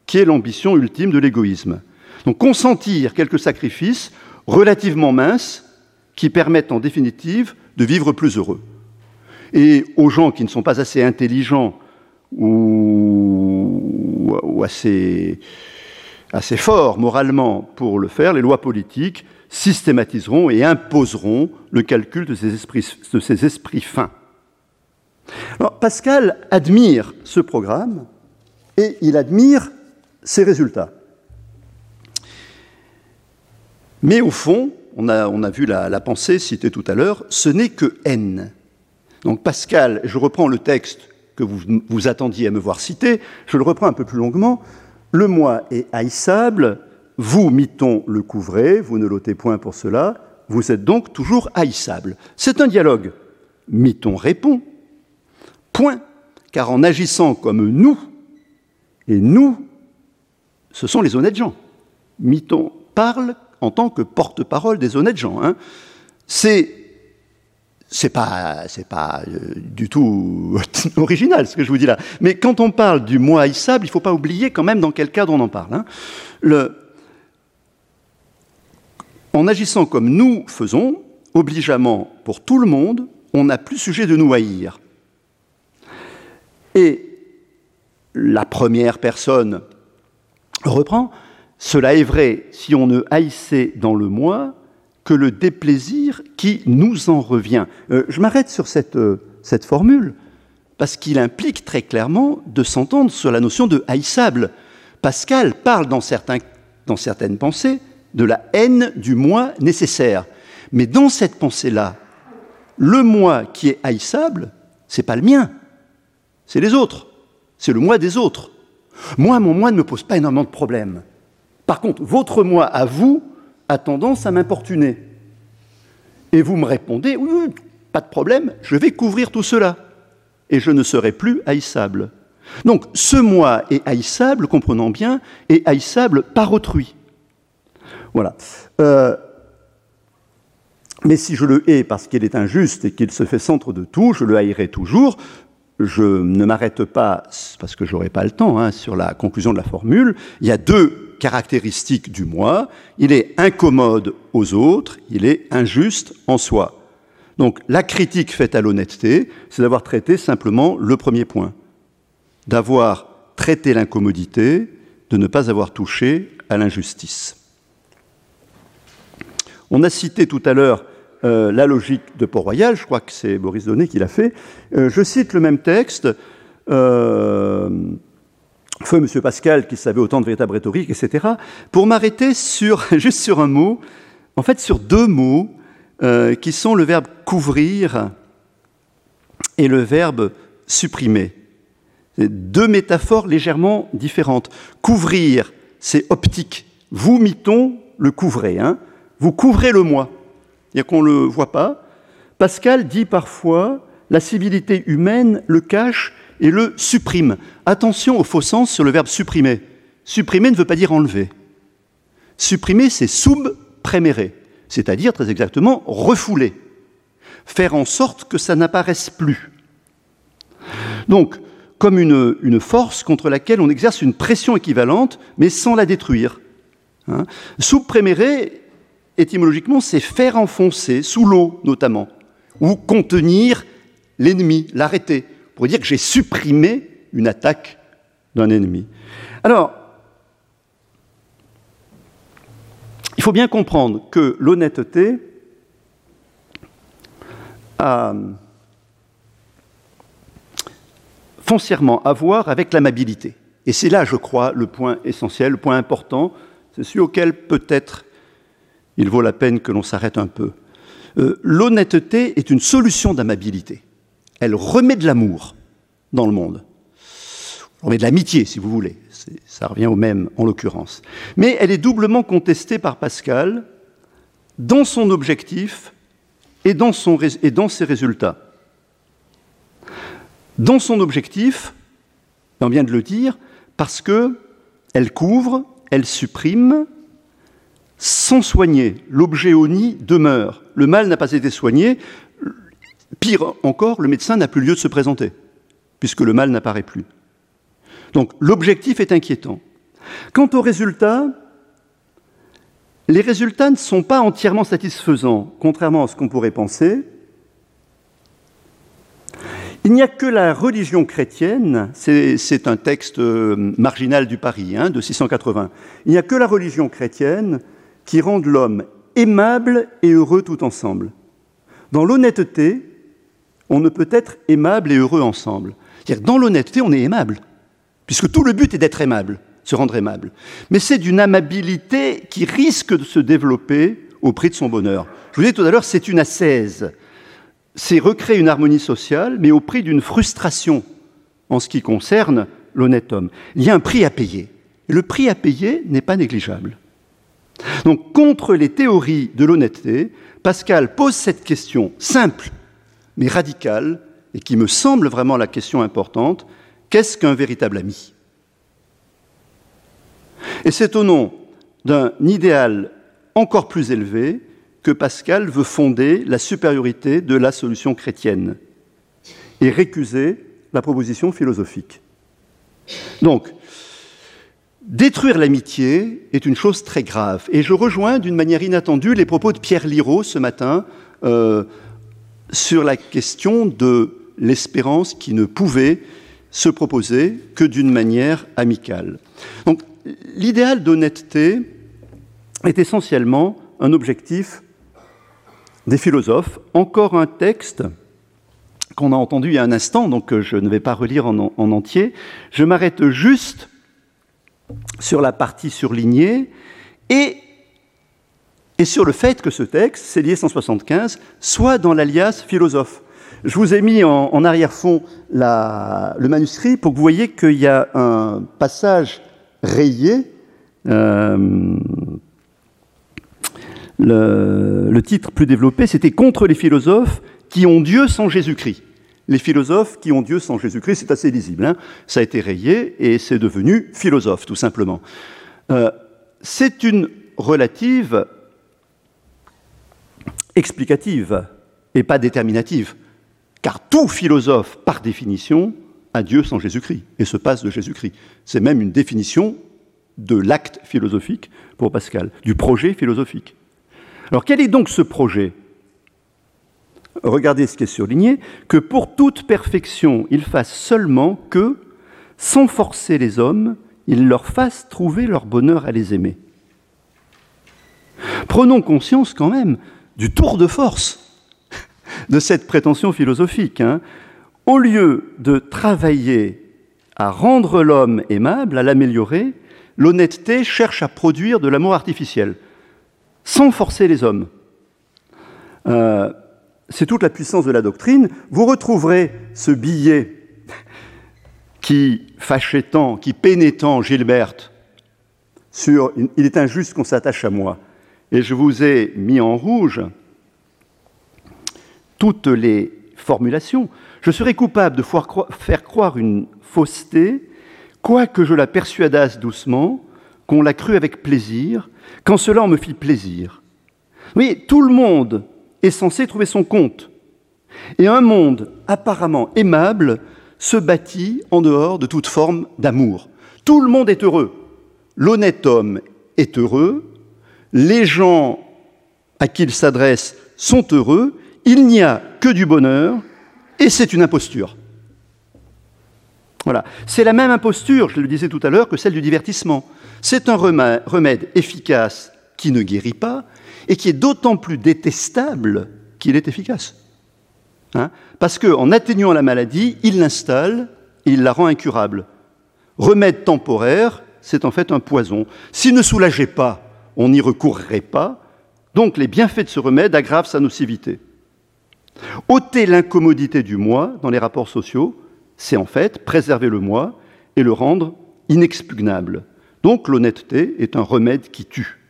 C: qui est l'ambition ultime de l'égoïsme. Donc consentir quelques sacrifices relativement minces qui permettent en définitive de vivre plus heureux. Et aux gens qui ne sont pas assez intelligents ou, assez, forts moralement pour le faire, les lois politiques systématiseront et imposeront le calcul de ces esprits fins. Pascal admire ce programme et il admire ses résultats. Mais au fond, on a, vu la, pensée citée tout à l'heure, ce n'est que N. Donc Pascal, je reprends le texte que vous, vous attendiez à me voir citer, je le reprends un peu plus longuement. Le moi est haïssable, vous, miton, le couvrez, vous ne l'ôtez point pour cela, vous êtes donc toujours haïssable. C'est un dialogue. Miton répond, point, car en agissant comme nous, et nous, ce sont les honnêtes gens. Miton parle en tant que porte-parole des honnêtes gens. Hein. C'est c'est pas, c'est pas euh, du tout original ce que je vous dis là. Mais quand on parle du moi haïssable, il faut pas oublier quand même dans quel cadre on en parle. Hein. En agissant comme nous faisons, obligeamment pour tout le monde, on n'a plus sujet de nous haïr. Et la première personne reprend Cela est vrai si on ne haïssait dans le moi que le déplaisir qui nous en revient. Euh, je m'arrête sur cette, euh, cette formule parce qu'il implique très clairement de s'entendre sur la notion de haïssable. Pascal parle dans, dans certaines pensées de la haine du moi nécessaire. Mais dans cette pensée-là, le moi qui est haïssable, c'est pas le mien, c'est les autres, c'est le moi des autres. Moi, mon moi ne me pose pas énormément de problèmes. Par contre, votre moi à vous a tendance à m'importuner. Et vous me répondez, oui, pas de problème, je vais couvrir tout cela. Et je ne serai plus haïssable. Donc, ce moi est haïssable, comprenons bien, est haïssable par autrui. Voilà. Euh, mais si je le hais parce qu'il est injuste et qu'il se fait centre de tout, je le haïrai toujours. Je ne m'arrête pas, parce que je n'aurai pas le temps, hein, sur la conclusion de la formule. Il y a deux caractéristiques du moi. Il est incommode aux autres, il est injuste en soi. Donc la critique faite à l'honnêteté, c'est d'avoir traité simplement le premier point, d'avoir traité l'incommodité, de ne pas avoir touché à l'injustice. On a cité tout à l'heure euh, la logique de Port-Royal, je crois que c'est Boris Donnet qui l'a fait. Euh, je cite le même texte. Euh, Feu M. Pascal qui savait autant de véritable rhétorique, etc. Pour m'arrêter sur, juste sur un mot, en fait sur deux mots qui sont le verbe couvrir et le verbe supprimer. Deux métaphores légèrement différentes. Couvrir, c'est optique. Vous, miton, le couvrez. Hein vous couvrez le moi. A qu'on ne le voit pas. Pascal dit parfois la civilité humaine le cache et le supprime. Attention au faux sens sur le verbe supprimer. Supprimer ne veut pas dire enlever. Supprimer, c'est sub-prémérer, c'est-à-dire très exactement refouler, faire en sorte que ça n'apparaisse plus. Donc, comme une, une, force contre laquelle on exerce une pression équivalente, mais sans la détruire. Hein. Sub-prémérer, étymologiquement, c'est faire enfoncer, sous l'eau notamment, ou contenir l'ennemi, l'arrêter pour dire que j'ai supprimé une attaque d'un ennemi. Alors, il faut bien comprendre que l'honnêteté a foncièrement à voir avec l'amabilité. Et c'est là, je crois, le point essentiel, le point important, c'est celui auquel peut-être il vaut la peine que l'on s'arrête un peu. Euh, l'honnêteté est une solution d'amabilité. Elle remet de l'amour dans le monde. Elle remet de l'amitié, si vous voulez. Ça revient au même en l'occurrence. Mais elle est doublement contestée par Pascal dans son objectif et dans, son, et dans ses résultats. Dans son objectif, on vient de le dire, parce qu'elle couvre, elle supprime, sans soigner. L'objet au nid demeure. Le mal n'a pas été soigné. Pire encore, le médecin n'a plus lieu de se présenter, puisque le mal n'apparaît plus. Donc l'objectif est inquiétant. Quant aux résultats, les résultats ne sont pas entièrement satisfaisants, contrairement à ce qu'on pourrait penser. Il n'y a que la religion chrétienne, c'est un texte euh, marginal du Paris, hein, de 680, il n'y a que la religion chrétienne qui rende l'homme aimable et heureux tout ensemble. Dans l'honnêteté, on ne peut être aimable et heureux ensemble. Dans l'honnêteté, on est aimable, puisque tout le but est d'être aimable, se rendre aimable. Mais c'est d'une amabilité qui risque de se développer au prix de son bonheur. Je vous disais tout à l'heure, c'est une ascèse. C'est recréer une harmonie sociale, mais au prix d'une frustration en ce qui concerne l'honnête homme. Il y a un prix à payer. Le prix à payer n'est pas négligeable. Donc, contre les théories de l'honnêteté, Pascal pose cette question simple mais radicale, et qui me semble vraiment la question importante, qu'est-ce qu'un véritable ami? Et c'est au nom d'un idéal encore plus élevé que Pascal veut fonder la supériorité de la solution chrétienne et récuser la proposition philosophique. Donc, Détruire l'amitié est une chose très grave. Et je rejoins d'une manière inattendue les propos de Pierre Liraud ce matin euh, sur la question de l'espérance qui ne pouvait se proposer que d'une manière amicale. Donc, l'idéal d'honnêteté est essentiellement un objectif des philosophes. Encore un texte qu'on a entendu il y a un instant, donc je ne vais pas relire en, en entier. Je m'arrête juste sur la partie surlignée et, sur le fait que ce texte, Célier 175, soit dans l'alias philosophe. Je vous ai mis en, arrière-fond le manuscrit pour que vous voyez qu'il y a un passage rayé. Euh, le, le, titre plus développé, c'était Contre les philosophes qui ont Dieu sans Jésus-Christ les philosophes qui ont Dieu sans Jésus-Christ, c'est assez lisible. Hein. ça a été rayé et c'est devenu philosophe, tout simplement. Euh, c'est une relative explicative et pas déterminative, car tout philosophe, par définition, a Dieu sans Jésus-Christ et se passe de Jésus-Christ. C'est même une définition de l'acte philosophique pour Pascal, du projet philosophique. Alors quel est donc ce projet regardez ce qui est surligné, que pour toute perfection, il fasse seulement que, sans forcer les hommes, il leur fasse trouver leur bonheur à les aimer. Prenons conscience quand même du tour de force de cette prétention philosophique. Hein. Au lieu de travailler à rendre l'homme aimable, à l'améliorer, l'honnêteté cherche à produire de l'amour artificiel, sans forcer les hommes. Euh, c'est toute la puissance de la doctrine, vous retrouverez ce billet qui fâchait tant, qui peinait tant Gilberte sur Il est injuste qu'on s'attache à moi. Et je vous ai mis en rouge toutes les formulations. Je serais coupable de faire croire une fausseté, quoique je la persuadasse doucement, qu'on l'a cru avec plaisir, quand cela me fit plaisir. Oui, tout le monde est censé trouver son compte. Et un monde apparemment aimable se bâtit en dehors de toute forme d'amour. Tout le monde est heureux. L'honnête homme est heureux. Les gens à qui il s'adresse sont heureux. Il n'y a que du bonheur et c'est une imposture. Voilà. C'est la même imposture, je le disais tout à l'heure, que celle du divertissement. C'est un remède efficace qui ne guérit pas, et qui est d'autant plus détestable qu'il est efficace. Hein Parce qu'en atténuant la maladie, il l'installe et il la rend incurable. remède temporaire, c'est en fait un poison. S'il ne soulageait pas, on n'y recourrait pas, donc les bienfaits de ce remède aggravent sa nocivité. ôter l'incommodité du moi dans les rapports sociaux, c'est en fait préserver le moi et le rendre inexpugnable. Donc l'honnêteté est un remède qui tue.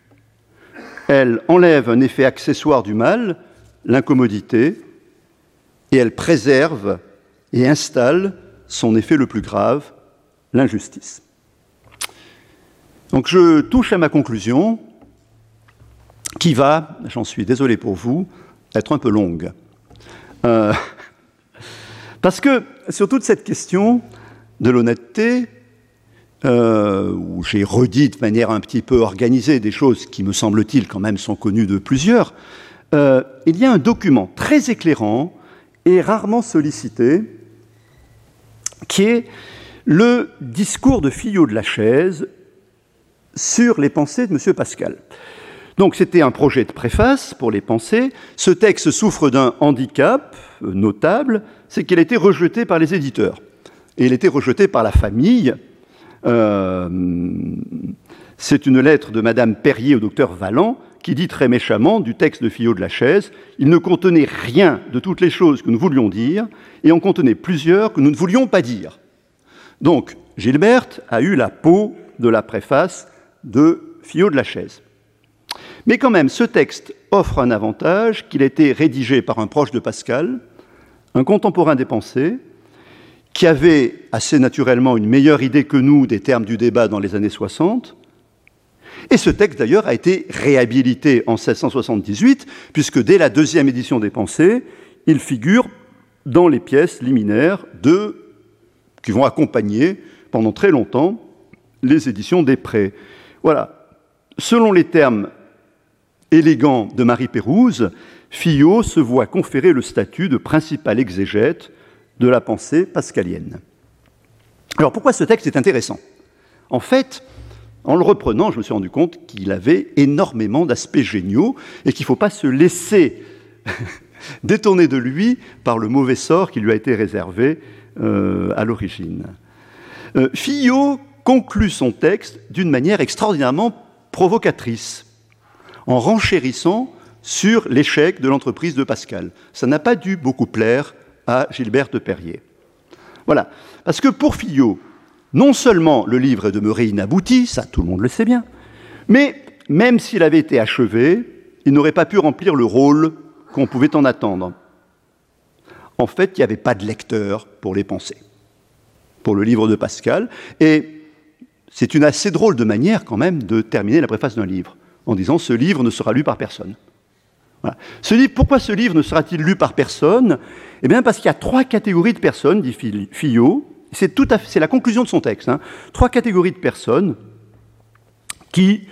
C: Elle enlève un effet accessoire du mal, l'incommodité, et elle préserve et installe son effet le plus grave, l'injustice. Donc je touche à ma conclusion, qui va, j'en suis désolé pour vous, être un peu longue. Euh, parce que sur toute cette question de l'honnêteté, euh, où j'ai redit de manière un petit peu organisée des choses qui, me semble-t-il, quand même sont connues de plusieurs, euh, il y a un document très éclairant et rarement sollicité, qui est le discours de Fillot de la Chaise sur les pensées de M. Pascal. Donc c'était un projet de préface pour les pensées. Ce texte souffre d'un handicap notable, c'est qu'il a été rejeté par les éditeurs. Et il a été rejeté par la famille. Euh, c'est une lettre de Madame Perrier au docteur Valland qui dit très méchamment du texte de Fillot de la Chaise, il ne contenait rien de toutes les choses que nous voulions dire, et en contenait plusieurs que nous ne voulions pas dire. Donc, Gilberte a eu la peau de la préface de Fillot de la Chaise. Mais quand même, ce texte offre un avantage qu'il a été rédigé par un proche de Pascal, un contemporain des pensées, qui avait assez naturellement une meilleure idée que nous des termes du débat dans les années 60. Et ce texte, d'ailleurs, a été réhabilité en 1678, puisque dès la deuxième édition des Pensées, il figure dans les pièces liminaires de, qui vont accompagner pendant très longtemps les éditions des Prés. Voilà. Selon les termes élégant de Marie Pérouse, Fillot se voit conférer le statut de principal exégète de la pensée pascalienne. Alors pourquoi ce texte est intéressant? En fait, en le reprenant, je me suis rendu compte qu'il avait énormément d'aspects géniaux et qu'il ne faut pas se laisser détourner de lui par le mauvais sort qui lui a été réservé euh, à l'origine. Euh, Fillot conclut son texte d'une manière extraordinairement provocatrice en renchérissant sur l'échec de l'entreprise de Pascal. Ça n'a pas dû beaucoup plaire à Gilbert de Perrier. Voilà. Parce que pour Fillot, non seulement le livre est demeuré inabouti, ça tout le monde le sait bien, mais même s'il avait été achevé, il n'aurait pas pu remplir le rôle qu'on pouvait en attendre. En fait, il n'y avait pas de lecteur pour les pensées, pour le livre de Pascal, et c'est une assez drôle de manière quand même de terminer la préface d'un livre en disant ce livre ne sera lu par personne. Pourquoi ce livre ne sera-t-il lu par personne? Eh bien parce qu'il y a trois catégories de personnes, dit Fillot, c'est la conclusion de son texte, hein. trois catégories de personnes qui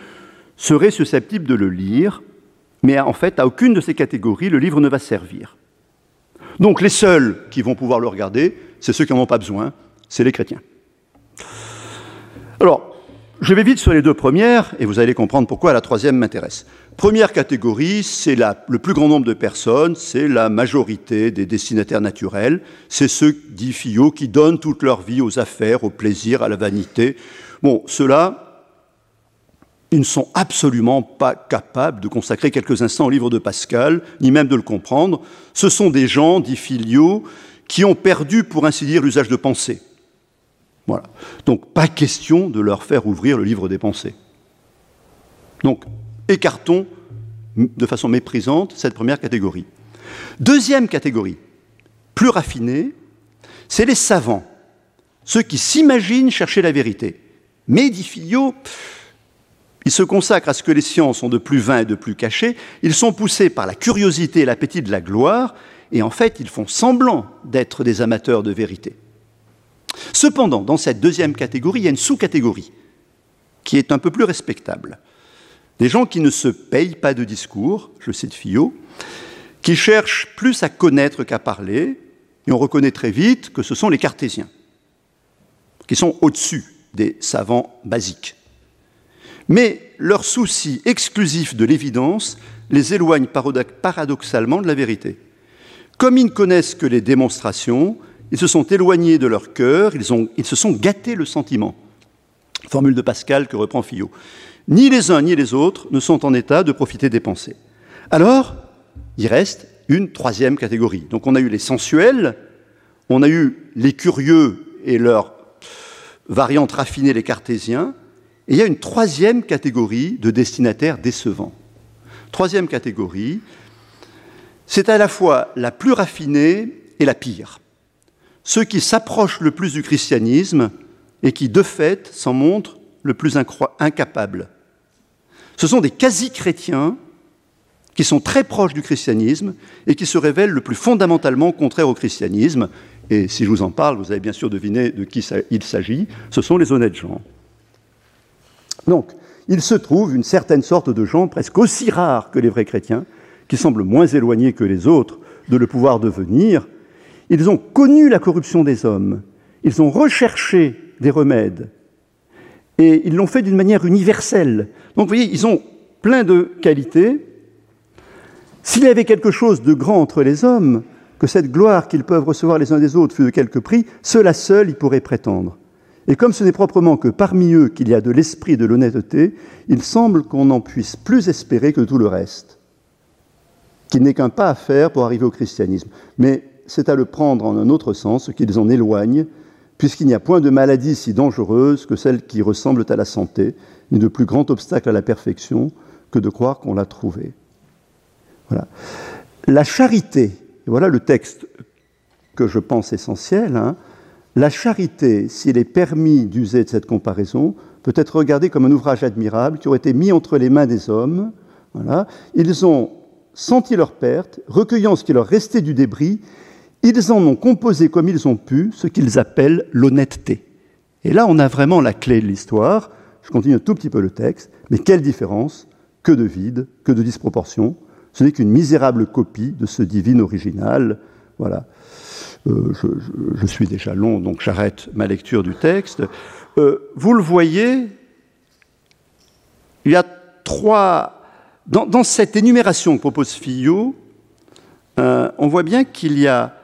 C: seraient susceptibles de le lire, mais en fait, à aucune de ces catégories, le livre ne va servir. Donc les seuls qui vont pouvoir le regarder, c'est ceux qui n'en ont pas besoin, c'est les chrétiens. Alors, je vais vite sur les deux premières, et vous allez comprendre pourquoi la troisième m'intéresse. Première catégorie, c'est le plus grand nombre de personnes, c'est la majorité des destinataires naturels, c'est ceux, dit Fillot, qui donnent toute leur vie aux affaires, au plaisir, à la vanité. Bon, ceux-là, ils ne sont absolument pas capables de consacrer quelques instants au livre de Pascal, ni même de le comprendre. Ce sont des gens, dit Fillot, qui ont perdu, pour ainsi dire, l'usage de pensée. Voilà. Donc pas question de leur faire ouvrir le livre des pensées. Donc écartons de façon méprisante cette première catégorie. Deuxième catégorie, plus raffinée, c'est les savants, ceux qui s'imaginent chercher la vérité. Mais, dit Fillot, ils se consacrent à ce que les sciences sont de plus vains et de plus cachés, ils sont poussés par la curiosité et l'appétit de la gloire, et en fait, ils font semblant d'être des amateurs de vérité. Cependant, dans cette deuxième catégorie, il y a une sous-catégorie qui est un peu plus respectable. Des gens qui ne se payent pas de discours, je cite Fillot, qui cherchent plus à connaître qu'à parler, et on reconnaît très vite que ce sont les cartésiens, qui sont au-dessus des savants basiques. Mais leur souci exclusif de l'évidence les éloigne paradoxalement de la vérité. Comme ils ne connaissent que les démonstrations, ils se sont éloignés de leur cœur, ils, se sont gâtés le sentiment. Formule de Pascal que reprend Fillot. Ni les uns ni les autres ne sont en état de profiter des pensées. Alors, il reste une troisième catégorie. Donc on a eu les sensuels, on a eu les curieux et leurs variantes raffinées, les cartésiens, et il y a une troisième catégorie de destinataires décevants. Troisième catégorie, c'est à la fois la plus raffinée et la pire. Ceux qui s'approchent le plus du christianisme et qui, de fait, s'en montrent le plus incapables. Ce sont des quasi-chrétiens qui sont très proches du christianisme et qui se révèlent le plus fondamentalement contraires au christianisme. Et si je vous en parle, vous avez bien sûr deviné de qui il s'agit. Ce sont les honnêtes gens. Donc, il se trouve une certaine sorte de gens presque aussi rares que les vrais chrétiens, qui semblent moins éloignés que les autres de le pouvoir devenir. Ils ont connu la corruption des hommes, ils ont recherché des remèdes, et ils l'ont fait d'une manière universelle. Donc vous voyez, ils ont plein de qualités. S'il y avait quelque chose de grand entre les hommes, que cette gloire qu'ils peuvent recevoir les uns des autres fût de quelque prix, cela seul y pourrait prétendre. Et comme ce n'est proprement que parmi eux qu'il y a de l'esprit de l'honnêteté, il semble qu'on n'en puisse plus espérer que tout le reste, qu'il n'est qu'un pas à faire pour arriver au christianisme. Mais c'est à le prendre en un autre sens, qu'ils en éloignent, puisqu'il n'y a point de maladie si dangereuse que celle qui ressemble à la santé, ni de plus grand obstacle à la perfection que de croire qu'on l'a trouvée. Voilà. La charité, et voilà le texte que je pense essentiel, hein, la charité, s'il est permis d'user de cette comparaison, peut être regardée comme un ouvrage admirable qui aurait été mis entre les mains des hommes. Voilà. Ils ont senti leur perte, recueillant ce qui leur restait du débris, ils en ont composé comme ils ont pu ce qu'ils appellent l'honnêteté. Et là, on a vraiment la clé de l'histoire. Je continue un tout petit peu le texte, mais quelle différence Que de vide, que de disproportion. Ce n'est qu'une misérable copie de ce divin original. Voilà. Euh, je, suis déjà long, donc j'arrête ma lecture du texte. Euh, vous le voyez, il y a trois. Dans, cette énumération que propose Fillot, euh, on voit bien qu'il y a.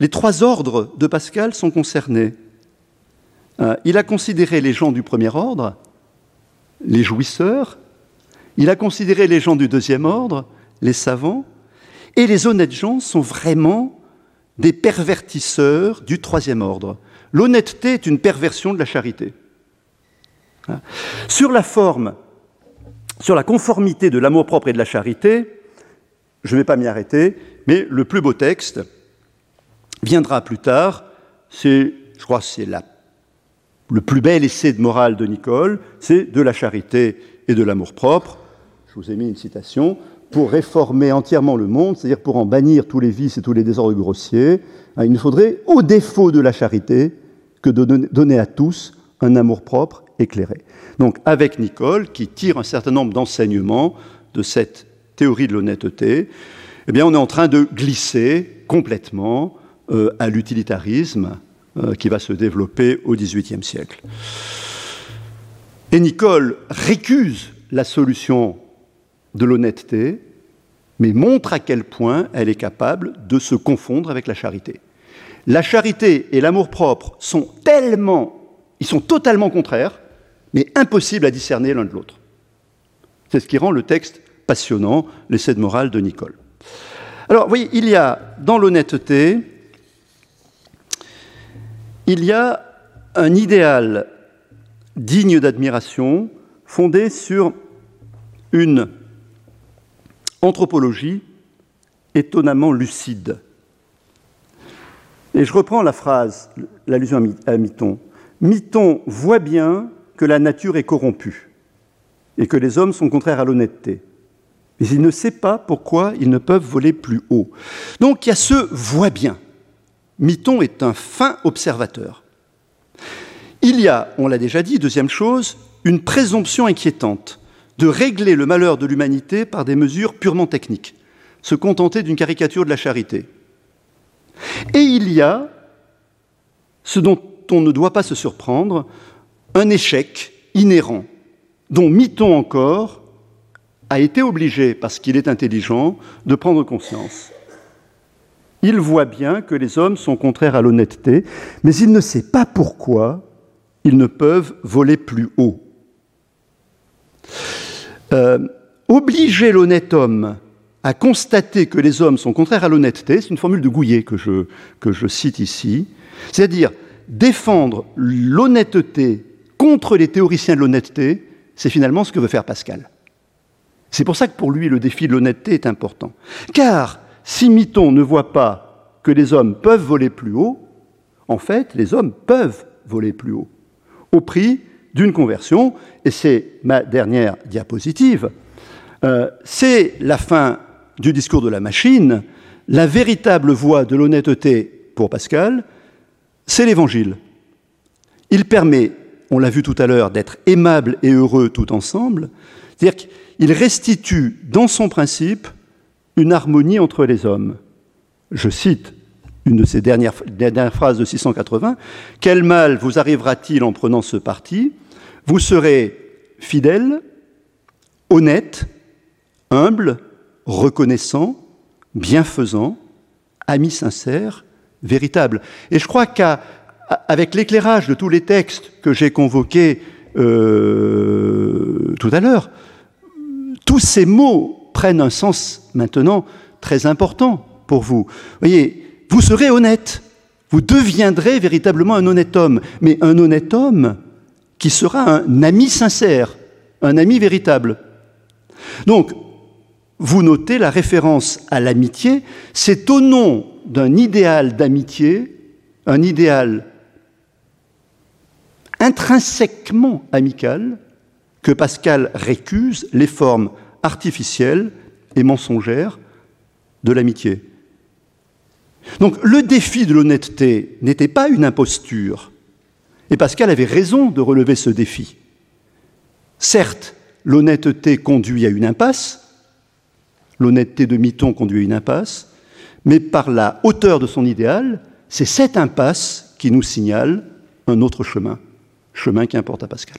C: Les trois ordres de Pascal sont concernés. il a considéré les gens du premier ordre, les jouisseurs, il a considéré les gens du deuxième ordre, les savants, et les honnêtes gens sont vraiment des pervertisseurs du troisième ordre. L'honnêteté est une perversion de la charité. Hein? Sur la forme, sur la conformité de l'amour-propre et de la charité, je ne vais pas m'y arrêter, mais le plus beau texte viendra plus tard. C'est, je crois, c'est le plus bel essai de morale de Nicole, c'est de la charité et de l'amour-propre. Je vous ai mis une citation pour réformer entièrement le monde, c'est-à-dire pour en bannir tous les vices et tous les désordres grossiers, hein, il ne faudrait, au défaut de la charité, que de donner à tous un amour-propre éclairé. Donc avec Nicole, qui tire un certain nombre d'enseignements de cette théorie de l'honnêteté, eh bien on est en train de glisser complètement euh, à l'utilitarisme euh, qui va se développer au XVIIIe siècle. Et Nicole récuse la solution de l'honnêteté, mais montre à quel point elle est capable de se confondre avec la charité. La charité et l'amour-propre sont tellement, ils sont totalement contraires, mais impossibles à discerner l'un de l'autre. C'est ce qui rend le texte passionnant, l'essai de morale de Nicole. Alors, oui, il y a dans l'honnêteté, il y a un idéal digne d'admiration fondé sur une anthropologie étonnamment lucide. Et je reprends la phrase, l'allusion à Miton. Miton voit bien que la nature est corrompue et que les hommes sont contraires à l'honnêteté. Mais il ne sait pas pourquoi ils ne peuvent voler plus haut. Donc il y a ce voit bien. Miton est un fin observateur. Il y a, on l'a déjà dit, deuxième chose, une présomption inquiétante de régler le malheur de l'humanité par des mesures purement techniques, se contenter d'une caricature de la charité. Et il y a, ce dont on ne doit pas se surprendre, un échec inhérent, dont Miton encore a été obligé, parce qu'il est intelligent, de prendre conscience. Il voit bien que les hommes sont contraires à l'honnêteté, mais il ne sait pas pourquoi ils ne peuvent voler plus haut. Euh, obliger l'honnête homme à constater que les hommes sont contraires à l'honnêteté, c'est une formule de Gouillet que je, que je cite ici, c'est-à-dire défendre l'honnêteté contre les théoriciens de l'honnêteté, c'est finalement ce que veut faire Pascal. C'est pour ça que pour lui, le défi de l'honnêteté est important. Car si Miton ne voit pas que les hommes peuvent voler plus haut, en fait, les hommes peuvent voler plus haut, au prix d'une conversion, et c'est ma dernière diapositive, euh, c'est la fin du discours de la machine, la véritable voie de l'honnêteté pour Pascal, c'est l'Évangile. Il permet, on l'a vu tout à l'heure, d'être aimable et heureux tout ensemble, c'est-à-dire qu'il restitue dans son principe une harmonie entre les hommes. Je cite une de dernières, dernières phrases de 680, Quel mal vous arrivera-t-il en prenant ce parti? Vous serez fidèle, honnête, humble, reconnaissant, bienfaisant, ami sincère, véritable. Et je crois qu'avec l'éclairage de tous les textes que j'ai convoqués euh, tout à l'heure, tous ces mots prennent un sens maintenant très important pour vous. Vous voyez, vous serez honnête, vous deviendrez véritablement un honnête homme, mais un honnête homme qui sera un ami sincère, un ami véritable. Donc, vous notez la référence à l'amitié, c'est au nom d'un idéal d'amitié, un idéal intrinsèquement amical, que Pascal récuse les formes artificielles et mensongères de l'amitié. Donc le défi de l'honnêteté n'était pas une imposture, et Pascal avait raison de relever ce défi. Certes, l'honnêteté conduit à une impasse, l'honnêteté de Miton conduit à une impasse, mais par la hauteur de son idéal, c'est cette impasse qui nous signale un autre chemin, chemin qui importe à Pascal.